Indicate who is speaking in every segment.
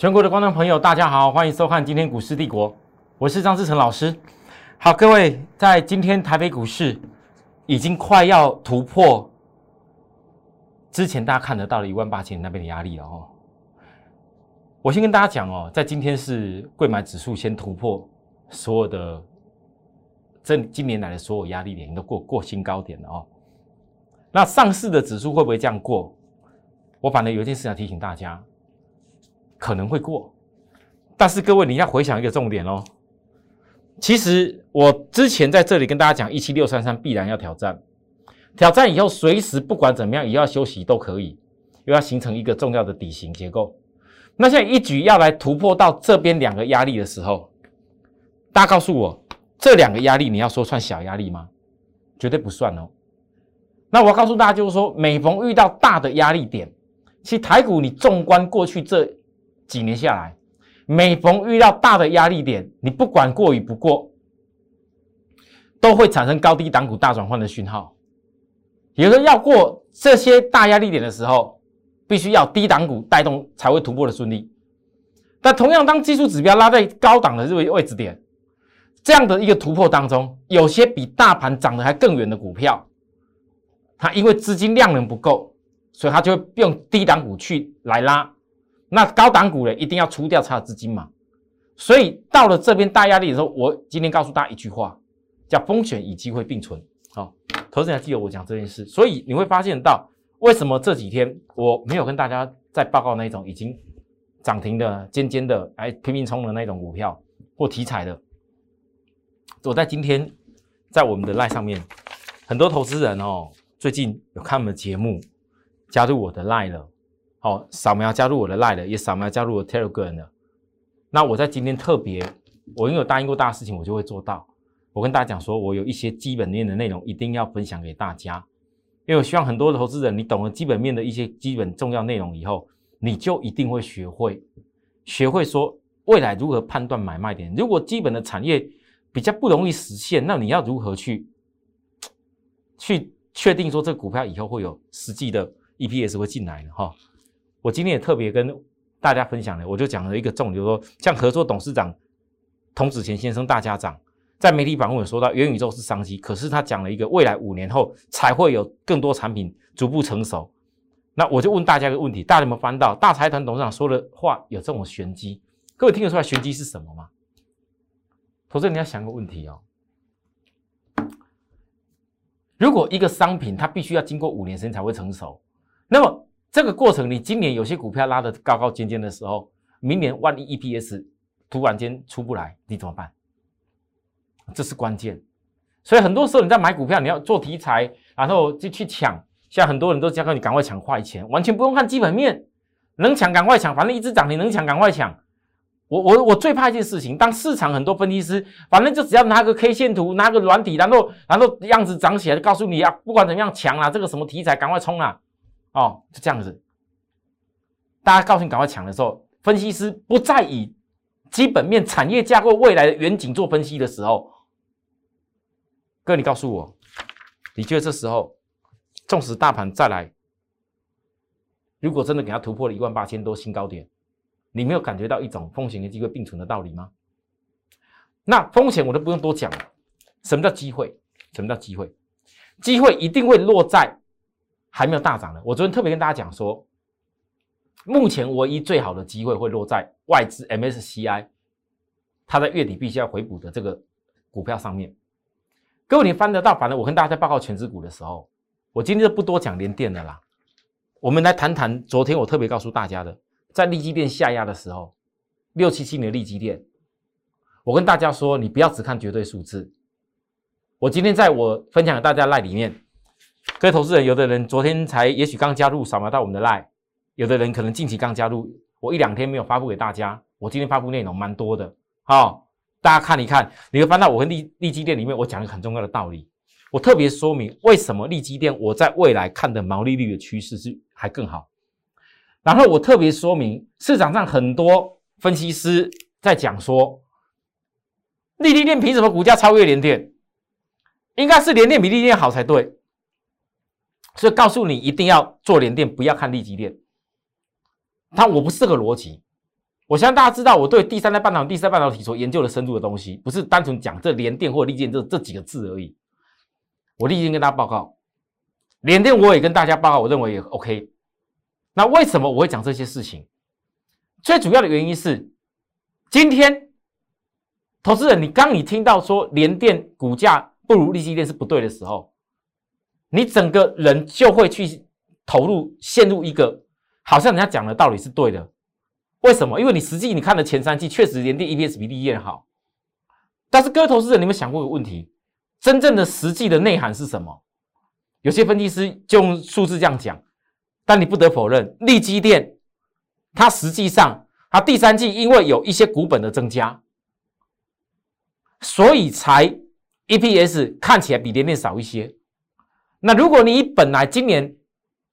Speaker 1: 全国的观众朋友，大家好，欢迎收看今天股市帝国，我是张志成老师。好，各位，在今天台北股市已经快要突破之前大家看得到的一万八千那边的压力了哦。我先跟大家讲哦，在今天是贵买指数先突破所有的这今年来的所有压力点都过过新高点了哦。那上市的指数会不会这样过？我反正有一件事想提醒大家，可能会过，但是各位你要回想一个重点哦。其实我之前在这里跟大家讲，一七六三三必然要挑战，挑战以后随时不管怎么样也要休息都可以，又要形成一个重要的底型结构。那现在一举要来突破到这边两个压力的时候，大家告诉我，这两个压力你要说算小压力吗？绝对不算哦。那我要告诉大家，就是说，每逢遇到大的压力点，其实台股你纵观过去这几年下来，每逢遇到大的压力点，你不管过与不过，都会产生高低档股大转换的讯号。也就是说，要过这些大压力点的时候。必须要低档股带动才会突破的顺利，但同样当技术指标拉在高档的这个位置点，这样的一个突破当中，有些比大盘涨得还更远的股票，它因为资金量能不够，所以它就会用低档股去来拉，那高档股呢一定要出掉它的资金嘛，所以到了这边大压力的时候，我今天告诉大家一句话，叫风险与机会并存。好，投资人记得我讲这件事，所以你会发现到。为什么这几天我没有跟大家在报告那种已经涨停的尖尖的哎拼命冲的那种股票或题材的？我在今天在我们的赖上面，很多投资人哦，最近有看我们的节目，加入我的赖了，好，扫描加入我的赖了，也扫描加入我的 Telegram 了。那我在今天特别，我因为有答应过大家事情，我就会做到。我跟大家讲说，我有一些基本面的内容一定要分享给大家。因为我希望很多的投资人，你懂了基本面的一些基本重要内容以后，你就一定会学会，学会说未来如何判断买卖点。如果基本的产业比较不容易实现，那你要如何去去确定说这股票以后会有实际的 EPS 会进来呢？哈，我今天也特别跟大家分享了，我就讲了一个重点，就是说像合作董事长童子贤先生大家长。在媒体访问有说到元宇宙是商机，可是他讲了一个未来五年后才会有更多产品逐步成熟。那我就问大家一个问题：大家有没有翻到大财团董事长说的话有这种玄机？各位听得出来玄机是什么吗？投资你要想个问题哦。如果一个商品它必须要经过五年时间才会成熟，那么这个过程你今年有些股票拉得高高尖尖的时候，明年万一 EPS 突然间出不来，你怎么办？这是关键，所以很多时候你在买股票，你要做题材，然后就去抢。像很多人都教你赶快抢快钱，完全不用看基本面，能抢赶快抢，反正一直涨，你能抢赶快抢。我我我最怕一件事情，当市场很多分析师，反正就只要拿个 K 线图，拿个软体，然后然后样子涨起来，告诉你啊，不管怎么样抢啊，这个什么题材赶快冲啊，哦，就这样子。大家告诉你赶快抢的时候，分析师不再以基本面、产业架构、未来的远景做分析的时候。哥，你告诉我，你觉得这时候，纵使大盘再来，如果真的给它突破了一万八千多新高点，你没有感觉到一种风险跟机会并存的道理吗？那风险我都不用多讲了。什么叫机会？什么叫机会？机会一定会落在还没有大涨的。我昨天特别跟大家讲说，目前唯一最好的机会会落在外资 MSCI，它在月底必须要回补的这个股票上面。各位，你翻得到？反正我跟大家在报告全指股的时候，我今天就不多讲连电的啦。我们来谈谈昨天我特别告诉大家的，在利基电下压的时候，六七七年的利基电，我跟大家说，你不要只看绝对数字。我今天在我分享给大家赖里面，各位投资人，有的人昨天才也许刚加入，扫描到我们的赖；有的人可能近期刚加入，我一两天没有发布给大家，我今天发布内容蛮多的，好。大家看一看，你会翻到我跟利利基店里面，我讲一个很重要的道理。我特别说明为什么利基店我在未来看的毛利率的趋势是还更好。然后我特别说明市场上很多分析师在讲说，利基店凭什么股价超越联电？应该是联电比利基店好才对。所以告诉你一定要做联电，不要看利基店。但我不是这个逻辑。我相信大家知道，我对第三代半导体、第三代半导体所研究的深度的东西，不是单纯讲这联电或力电这这几个字而已。我立即跟大家报告，联电我也跟大家报告，我认为也 OK。那为什么我会讲这些事情？最主要的原因是，今天投资人，你刚你听到说联电股价不如利基电是不对的时候，你整个人就会去投入，陷入一个好像人家讲的道理是对的。为什么？因为你实际你看的前三季确实连电 EPS 比利电好，但是各位投资人，你们想过一个问题？真正的实际的内涵是什么？有些分析师就用数字这样讲，但你不得否认，利基电它实际上它第三季因为有一些股本的增加，所以才 EPS 看起来比连电少一些。那如果你本来今年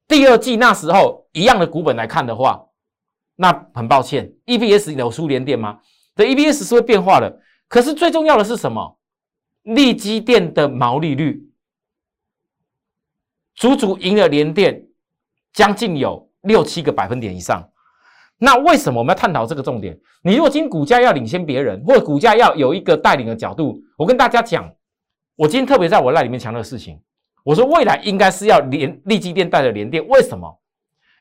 Speaker 1: 第二季那时候一样的股本来看的话，那很抱歉，EPS 有输联电吗？的 EPS 是会变化的。可是最重要的是什么？利基电的毛利率足足赢了联电将近有六七个百分点以上。那为什么我们要探讨这个重点？你如果今股价要领先别人，或者股价要有一个带领的角度，我跟大家讲，我今天特别在我那里面强调的事情，我说未来应该是要联利基电带着联电，为什么？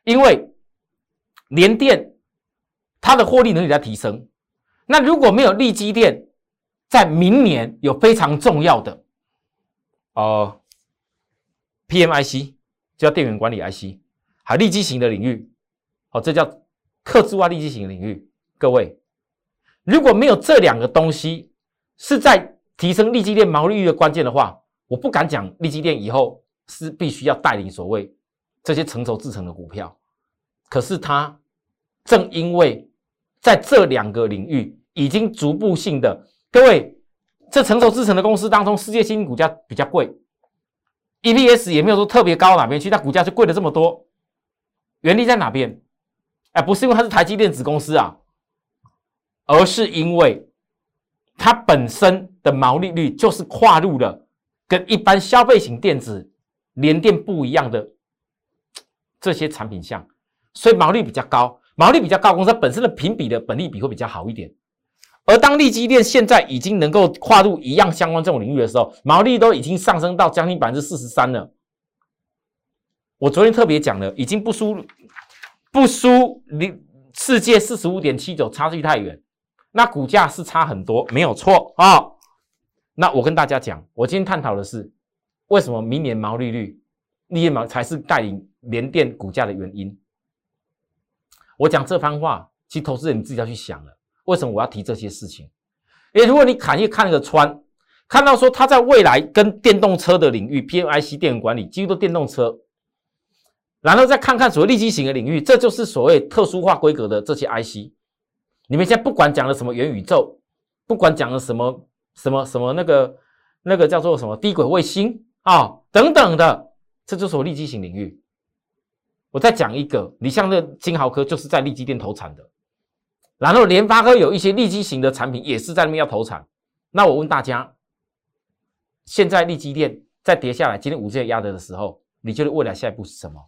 Speaker 1: 因为联电它的获利能力在提升，那如果没有立基电，在明年有非常重要的呃 PMIC，叫电源管理 IC，还立基型的领域，好，这叫客制化立基型领域。各位，如果没有这两个东西是在提升立基电毛利率的关键的话，我不敢讲利基电以后是必须要带领所谓这些成熟制成的股票。可是它正因为在这两个领域已经逐步性的，各位，这成熟制成的公司当中，世界新股价比较贵，EPS 也没有说特别高哪边去，但股价就贵了这么多。原理在哪边？哎，不是因为它是台积电子公司啊，而是因为它本身的毛利率就是跨入了跟一般消费型电子联电不一样的这些产品项。所以毛利比较高，毛利比较高，公司本身的评比的本利比会比较好一点。而当利基电现在已经能够跨入一样相关这种领域的时候，毛利都已经上升到将近百分之四十三了。我昨天特别讲了，已经不输不输你世界四十五点七九，差距太远。那股价是差很多，没有错啊。那我跟大家讲，我今天探讨的是为什么明年毛利率利润毛才是带领联电股价的原因。我讲这番话，其实投资人你自己要去想了。为什么我要提这些事情？因为如果你产业看个穿，看到说它在未来跟电动车的领域，PMIC 电源管理几乎都电动车，然后再看看所谓立基型的领域，这就是所谓特殊化规格的这些 IC。你们现在不管讲了什么元宇宙，不管讲了什么什么什么那个那个叫做什么低轨卫星啊等等的，这就是我立基型领域。我再讲一个，你像那金豪科就是在利基店投产的，然后联发科有一些利基型的产品也是在那边要投产。那我问大家，现在利基店在跌下来，今天五 G 压的的时候，你觉得未来下一步是什么？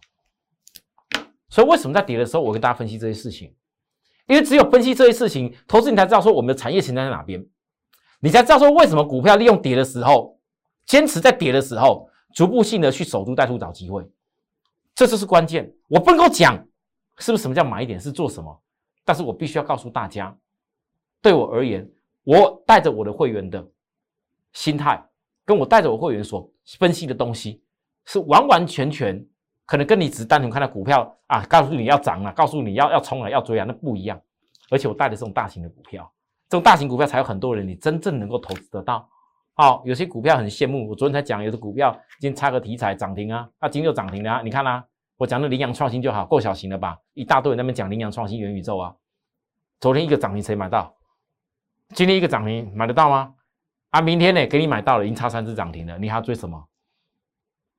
Speaker 1: 所以为什么在跌的时候，我跟大家分析这些事情？因为只有分析这些事情，投资你才知道说我们的产业形态在哪边，你才知道说为什么股票利用跌的时候，坚持在跌的时候，逐步性的去守株待兔找机会。这就是关键，我不能够讲是不是什么叫买一点是做什么，但是我必须要告诉大家，对我而言，我带着我的会员的心态，跟我带着我会员所分析的东西，是完完全全可能跟你只单纯看到股票啊，告诉你要涨了，告诉你要要冲了要追啊，那不一样。而且我带的这种大型的股票，这种大型股票才有很多人你真正能够投资得到。好，有些股票很羡慕，我昨天才讲，有的股票今天插个题材涨停啊，啊，今天就涨停了啊，你看啦，我讲的羚羊创新就好，够小型了吧？一大堆人那边讲羚羊创新元宇宙啊，昨天一个涨停谁买到？今天一个涨停买得到吗？啊，明天呢给你买到了，已经差三只涨停了，你还要追什么？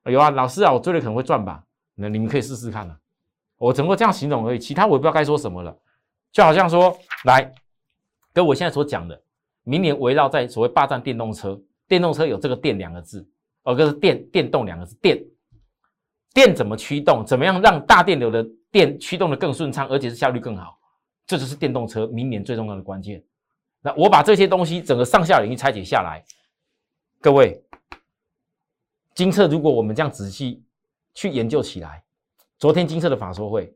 Speaker 1: 有啊，老师啊，我追了可能会赚吧？那你们可以试试看啊，我只能够这样形容而已，其他我也不知道该说什么了。就好像说，来跟我现在所讲的，明年围绕在所谓霸占电动车。电动车有这个“电”两个字，哦，就是电电动两个字。电电怎么驱动？怎么样让大电流的电驱动的更顺畅，而且是效率更好？这就是电动车明年最重要的关键。那我把这些东西整个上下领域拆解下来，各位，金策如果我们这样仔细去研究起来，昨天金策的法说会，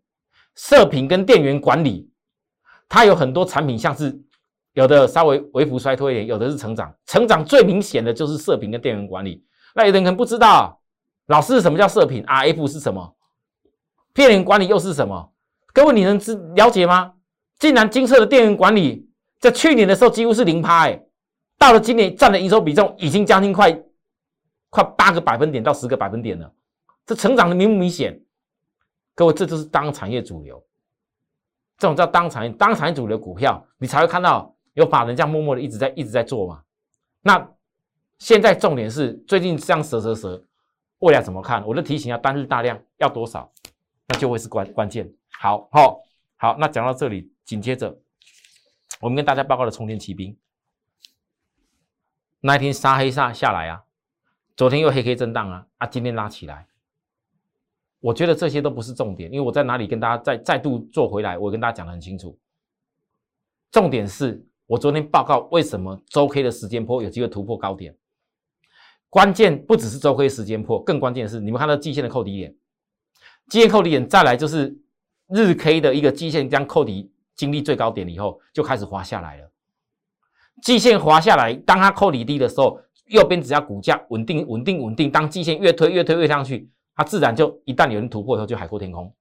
Speaker 1: 射频跟电源管理，它有很多产品，像是有的稍微微幅衰退一点，有的是成长，成长最明显的就是射频跟电源管理。那有的人可能不知道，老师什么叫射频？RF 是什么？电源管理又是什么？各位你能知了解吗？竟然金色的电源管理在去年的时候几乎是零趴，哎，到了今年占的营收比重已经将近快快八个百分点到十个百分点了，这成长的明不明显？各位，这就是当产业主流，这种叫当产业当产业主流股票，你才会看到有法人这样默默的一直在一直在做嘛。那现在重点是最近这样蛇蛇蛇，未来怎么看？我的提醒要单日大量要多少，那就会是关关键。好，好，好，那讲到这里。紧接着，我们跟大家报告的充电骑兵，那一天杀黑杀下来啊，昨天又黑黑震荡啊，啊，今天拉起来，我觉得这些都不是重点，因为我在哪里跟大家再再度做回来，我跟大家讲的很清楚。重点是我昨天报告为什么周 K 的时间波有机会突破高点，关键不只是周 K 时间波，更关键是你们看到季线的扣底点，季线扣底点再来就是日 K 的一个季线将扣底。经历最高点以后，就开始滑下来了。季线滑下来，当它扣底低的时候，右边只要股价稳定、稳定、稳定，当季线越推、越推、越上去，它自然就一旦有人突破以后，就海阔天空。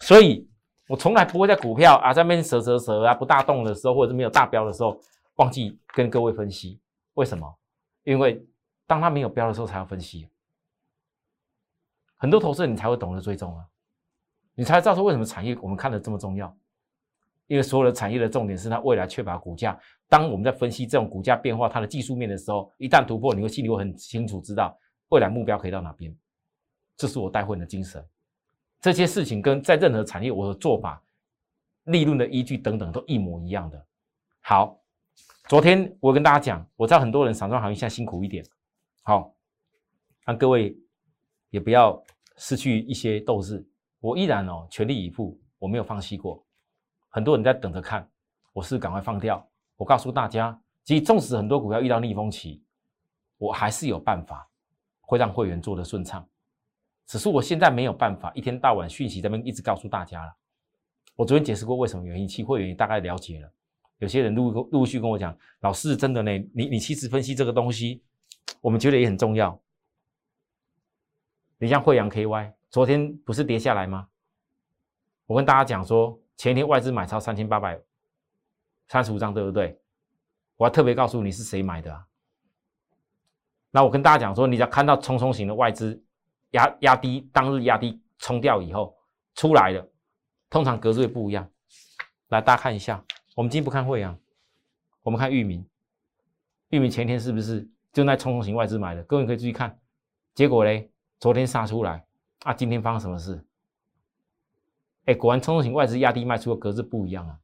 Speaker 1: 所以我从来不会在股票啊在那边蛇蛇蛇啊不大动的时候，或者是没有大标的时候，忘记跟各位分析为什么？因为当它没有标的时候才要分析。很多投资人你才会懂得追踪啊，你才知道说为什么产业我们看的这么重要。因为所有的产业的重点是它未来确保股价。当我们在分析这种股价变化它的技术面的时候，一旦突破，你会心里会很清楚知道未来目标可以到哪边。这是我带会的精神。这些事情跟在任何产业我的做法、利润的依据等等都一模一样的。好，昨天我跟大家讲，我知道很多人散装行业现在辛苦一点。好，让各位也不要失去一些斗志。我依然哦全力以赴，我没有放弃过。很多人在等着看，我是赶快放掉。我告诉大家，其实纵使很多股票遇到逆风期，我还是有办法会让会员做的顺畅。只是我现在没有办法一天到晚讯息这边一直告诉大家了。我昨天解释过为什么原因，其会员大概了解了。有些人陆陆续跟我讲，老师真的呢，你你其实分析这个东西，我们觉得也很重要。你像惠阳 KY，昨天不是跌下来吗？我跟大家讲说。前天外资买超三千八百三十五张，对不对？我要特别告诉你是谁买的？那我跟大家讲说，你只要看到冲冲型的外资压压低，当日压低冲掉以后出来的，通常格子也不一样。来，大家看一下，我们今天不看汇阳，我们看域名。域名前天是不是就那冲动型外资买的？各位可以注意看，结果嘞，昨天杀出来啊，今天发生什么事？哎，果然冲动型外资压低卖出的格子不一样啊！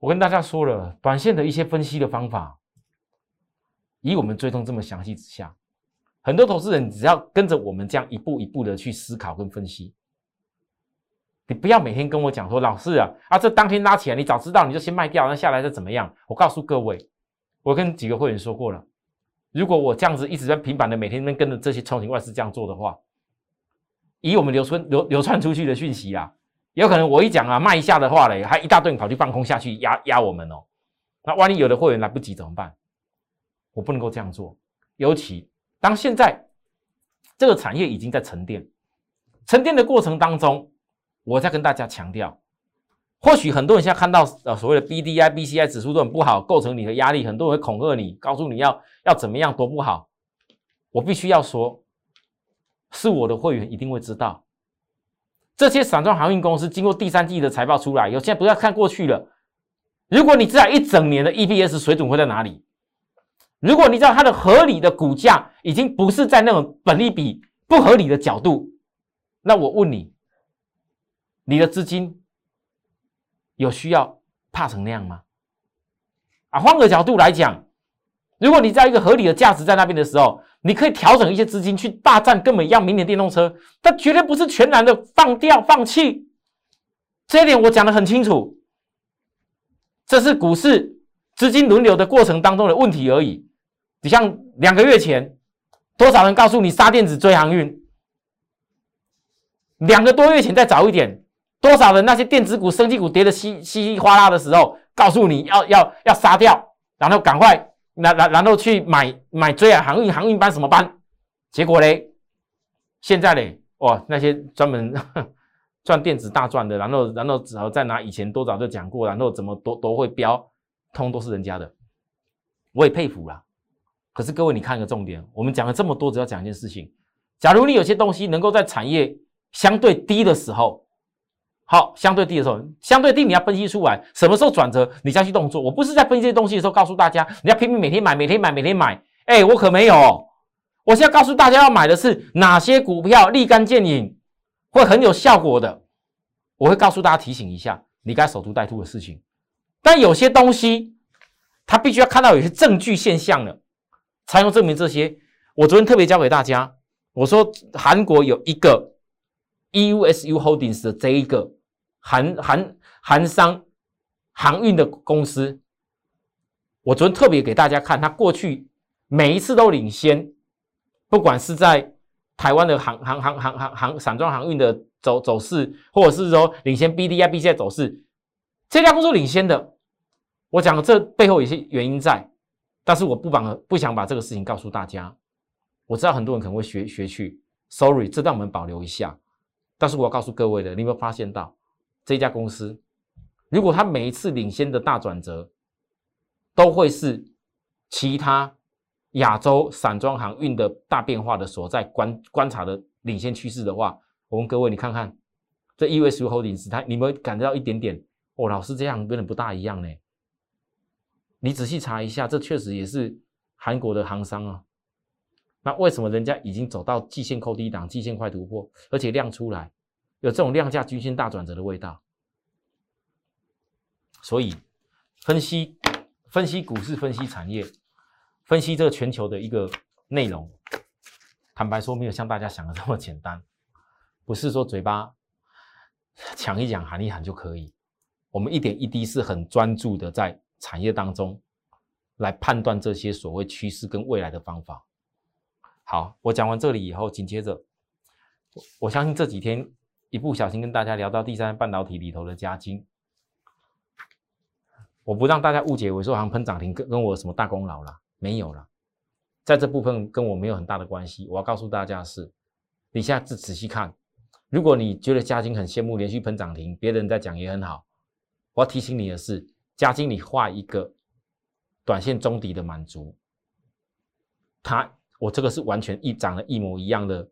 Speaker 1: 我跟大家说了，短线的一些分析的方法，以我们追踪这么详细之下，很多投资人只要跟着我们这样一步一步的去思考跟分析，你不要每天跟我讲说，老师啊啊，这当天拉起来，你早知道你就先卖掉，那下来再怎么样？我告诉各位，我跟几个会员说过了，如果我这样子一直在平板的每天跟着这些冲型外资这样做的话。以我们流传流流传出去的讯息啊，有可能我一讲啊卖一下的话嘞，还一大堆人跑去放空下去压压我们哦。那万一有的会员来不及怎么办？我不能够这样做。尤其当现在这个产业已经在沉淀，沉淀的过程当中，我在跟大家强调，或许很多人现在看到呃所谓的 B D I B C I 指数都很不好，构成你的压力，很多人会恐吓你，告诉你要要怎么样多不好。我必须要说。是我的会员一定会知道，这些散装航运公司经过第三季的财报出来，有现在不要看过去了。如果你知道一整年的 EPS 水准会在哪里，如果你知道它的合理的股价已经不是在那种本利比不合理的角度，那我问你，你的资金有需要怕成那样吗？啊，换个角度来讲。如果你在一个合理的价值在那边的时候，你可以调整一些资金去霸占跟我们一样明年电动车，但绝对不是全然的放掉放弃。这一点我讲的很清楚，这是股市资金轮流的过程当中的问题而已。你像两个月前，多少人告诉你杀电子追航运？两个多月前再早一点，多少人那些电子股、升级股跌的稀稀里哗啦的时候，告诉你要要要杀掉，然后赶快然然然后去买买追啊航运航运班什么班？结果嘞，现在嘞，哇，那些专门 赚电子大赚的，然后然后只好再拿以前多早就讲过，然后怎么都都会标，通都是人家的，我也佩服啦。可是各位，你看一个重点，我们讲了这么多，只要讲一件事情：假如你有些东西能够在产业。相对低的时候，好，相对低的时候，相对低你要分析出来什么时候转折，你再去动作。我不是在分析这些东西的时候告诉大家，你要拼命每天买，每天买，每天买。哎，我可没有，我现在告诉大家要买的是哪些股票立竿见影，会很有效果的。我会告诉大家提醒一下，你该守株待兔的事情。但有些东西，它必须要看到有些证据现象了，才能证明这些。我昨天特别教给大家，我说韩国有一个。EUSU Holdings 的这一个韩韩韩商航运的公司，我昨天特别给大家看，它过去每一次都领先，不管是在台湾的航航航航航航散装航运的走走势，或者是说领先 BDI、BC 走势，这家公司领先的。我讲这背后有些原因在，但是我不把不想把这个事情告诉大家。我知道很多人可能会学学去，Sorry，这让我们保留一下。但是我要告诉各位的，你有没有发现到这家公司，如果它每一次领先的大转折，都会是其他亚洲散装航运的大变化的所在观观察的领先趋势的话，我问各位，你看看这 EVS Holdings，它你们感觉到一点点哦，老师这样跟的不大一样呢？你仔细查一下，这确实也是韩国的行商啊。那为什么人家已经走到季线扣低档，季线快突破，而且量出来，有这种量价均线大转折的味道？所以分析分析股市，分析产业，分析这个全球的一个内容，坦白说，没有像大家想的这么简单。不是说嘴巴讲一讲、喊一喊就可以，我们一点一滴是很专注的在产业当中来判断这些所谓趋势跟未来的方法。好，我讲完这里以后，紧接着，我相信这几天一不小心跟大家聊到第三半导体里头的加金，我不让大家误解为说好像喷涨停跟跟我什么大功劳了，没有了，在这部分跟我没有很大的关系。我要告诉大家是，你现在仔细看，如果你觉得嘉金很羡慕连续喷涨停，别人在讲也很好，我要提醒你的是，嘉金你画一个短线中底的满足，它。我这个是完全一长得一模一样的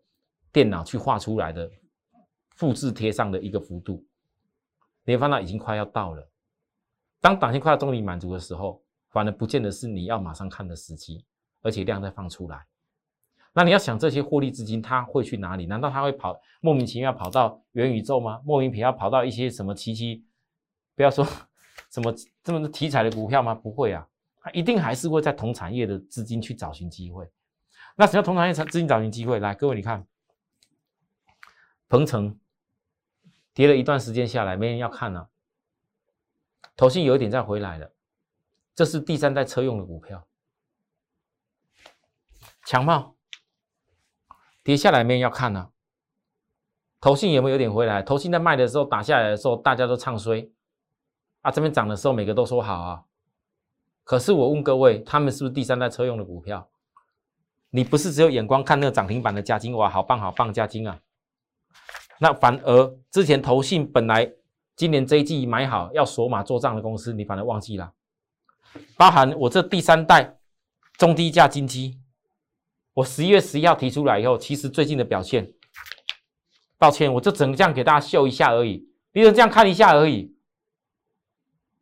Speaker 1: 电脑去画出来的，复制贴上的一个幅度，你会发现已经快要到了。当短线快要中底满足的时候，反而不见得是你要马上看的时机，而且量在放出来。那你要想这些获利资金它会去哪里？难道它会跑莫名其妙跑到元宇宙吗？莫名其妙跑到一些什么奇奇，不要说什么这么多题材的股票吗？不会啊，它一定还是会在同产业的资金去找寻机会。那什么叫同产业资金找寻机会？来，各位你看，鹏程跌了一段时间下来，没人要看了。头信有一点再回来了，这是第三代车用的股票，强茂跌下来没人要看了。头信有没有有点回来？头信在卖的时候打下来的时候，大家都唱衰啊，这边涨的时候每个都说好啊。可是我问各位，他们是不是第三代车用的股票？你不是只有眼光看那个涨停板的加金哇，好棒好棒加金啊！那反而之前投信本来今年这一季买好要锁码做账的公司，你反而忘记了。包含我这第三代中低价金机，我十一月十一号提出来以后，其实最近的表现，抱歉，我就只能这样给大家秀一下而已，你能这样看一下而已。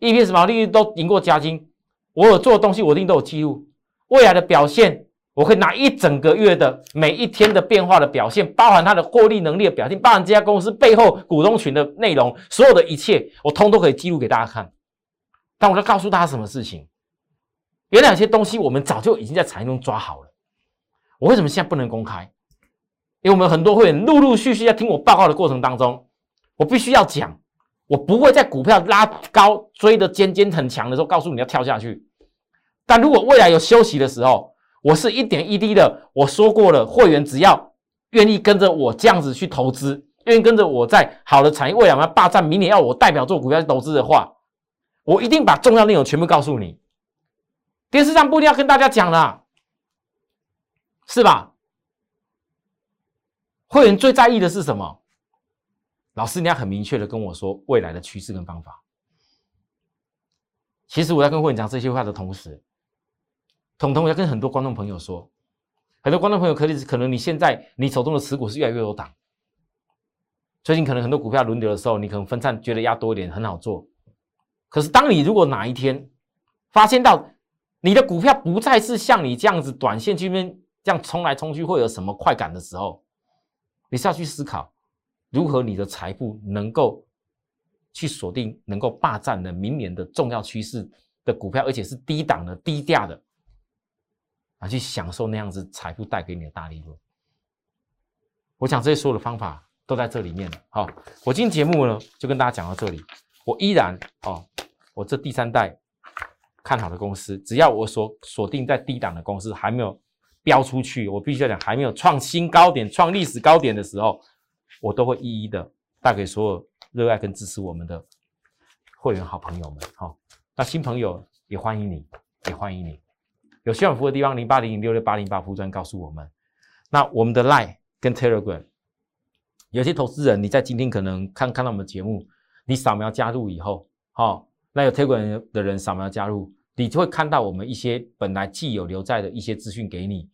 Speaker 1: EPS 毛利率都赢过加金，我有做的东西我一定都有记录，未来的表现。我可以拿一整个月的每一天的变化的表现，包含它的获利能力的表现，包含这家公司背后股东群的内容，所有的一切，我通都可以记录给大家看。但我要告诉大家什么事情？原来有些东西我们早就已经在产业中抓好了。我为什么现在不能公开？因为我们很多会员陆陆续续在听我报告的过程当中，我必须要讲，我不会在股票拉高追的尖尖很强的时候告诉你要跳下去。但如果未来有休息的时候，我是一点一滴的。我说过了，会员只要愿意跟着我这样子去投资，愿意跟着我在好的产业未来要霸占，明年要我代表做股票投资的话，我一定把重要内容全部告诉你。电视上不一定要跟大家讲啦，是吧？会员最在意的是什么？老师，你要很明确的跟我说未来的趋势跟方法。其实我在跟会员讲这些话的同时，统统要跟很多观众朋友说，很多观众朋友可能可能你现在你手中的持股是越来越有档，最近可能很多股票轮流的时候，你可能分散觉得压多一点很好做，可是当你如果哪一天发现到你的股票不再是像你这样子短线这边这样冲来冲去会有什么快感的时候，你是要去思考。如何你的财富能够去锁定能够霸占的明年的重要趋势的股票，而且是低档的、低价的啊，去享受那样子财富带给你的大利润？我想这些所有的方法都在这里面了。好，我今天节目呢就跟大家讲到这里。我依然哦，我这第三代看好的公司，只要我所锁定在低档的公司还没有飙出去，我必须要讲还没有创新高点、创历史高点的时候。我都会一一的带给所有热爱跟支持我们的会员好朋友们，好，那新朋友也欢迎你，也欢迎你。有需要服务的地方，零八零零六六八零八服务专告诉我们。那我们的 Line 跟 Telegram，有些投资人你在今天可能看看到我们的节目，你扫描加入以后，好，那有 Telegram 的人扫描加入，你就会看到我们一些本来既有留在的一些资讯给你。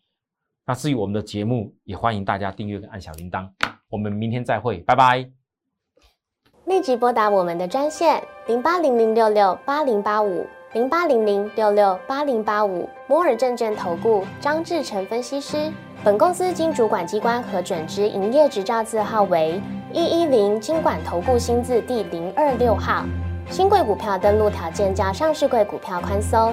Speaker 1: 那至于我们的节目，也欢迎大家订阅跟按小铃铛。我们明天再会，拜拜。
Speaker 2: 立即拨打我们的专线零八零零六六八零八五零八零零六六八零八五摩尔证券投顾张志成分析师。本公司经主管机关核准之营业执照字号为一一零金管投顾新字第零二六号。新贵股票登录条件较上市贵股票宽松，